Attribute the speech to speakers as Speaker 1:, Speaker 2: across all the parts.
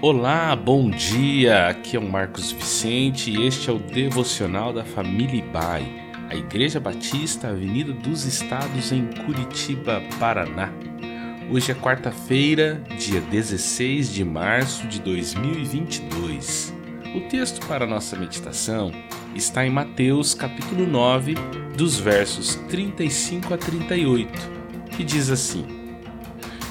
Speaker 1: Olá, bom dia! Aqui é o Marcos Vicente e este é o devocional da família Ibai, a Igreja Batista Avenida dos Estados em Curitiba, Paraná. Hoje é quarta-feira, dia 16 de março de 2022. O texto para nossa meditação está em Mateus capítulo 9, dos versos 35 a 38, que diz assim: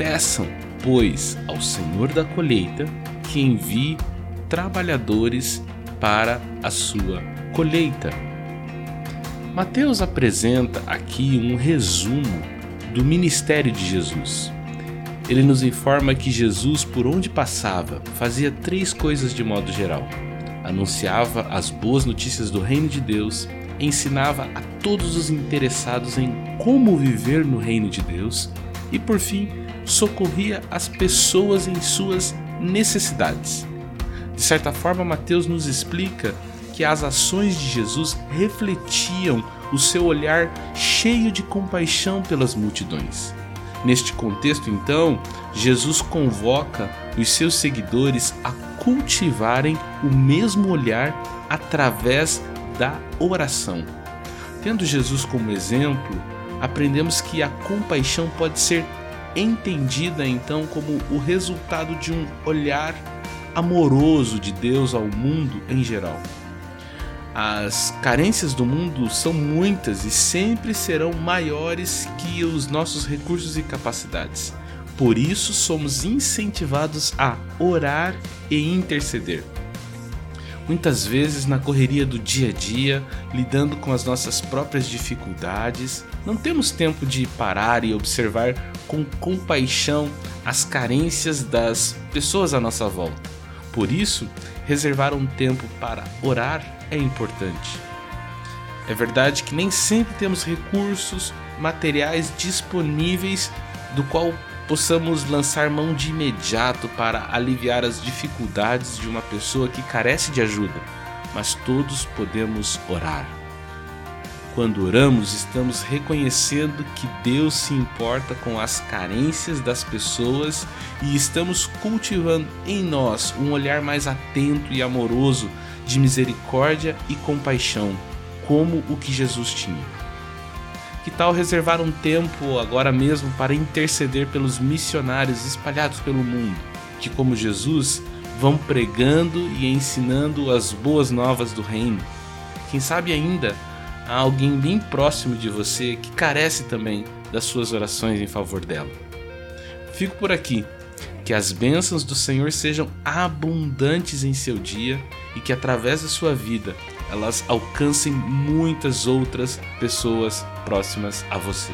Speaker 1: Peçam, pois, ao Senhor da colheita que envie trabalhadores para a sua colheita. Mateus apresenta aqui um resumo do ministério de Jesus. Ele nos informa que Jesus, por onde passava, fazia três coisas de modo geral: anunciava as boas notícias do reino de Deus, ensinava a todos os interessados em como viver no reino de Deus e, por fim, socorria as pessoas em suas necessidades. De certa forma, Mateus nos explica que as ações de Jesus refletiam o seu olhar cheio de compaixão pelas multidões. Neste contexto, então, Jesus convoca os seus seguidores a cultivarem o mesmo olhar através da oração. Tendo Jesus como exemplo, aprendemos que a compaixão pode ser entendida então como o resultado de um olhar amoroso de Deus ao mundo em geral. As carências do mundo são muitas e sempre serão maiores que os nossos recursos e capacidades. Por isso, somos incentivados a orar e interceder. Muitas vezes, na correria do dia a dia, lidando com as nossas próprias dificuldades, não temos tempo de parar e observar com compaixão as carências das pessoas à nossa volta. Por isso, reservar um tempo para orar é importante. É verdade que nem sempre temos recursos materiais disponíveis do qual possamos lançar mão de imediato para aliviar as dificuldades de uma pessoa que carece de ajuda, mas todos podemos orar. Quando oramos, estamos reconhecendo que Deus se importa com as carências das pessoas e estamos cultivando em nós um olhar mais atento e amoroso de misericórdia e compaixão, como o que Jesus tinha. Que tal reservar um tempo agora mesmo para interceder pelos missionários espalhados pelo mundo, que, como Jesus, vão pregando e ensinando as boas novas do Reino? Quem sabe ainda há alguém bem próximo de você que carece também das suas orações em favor dela. Fico por aqui. Que as bênçãos do Senhor sejam abundantes em seu dia e que através da sua vida elas alcancem muitas outras pessoas próximas a você.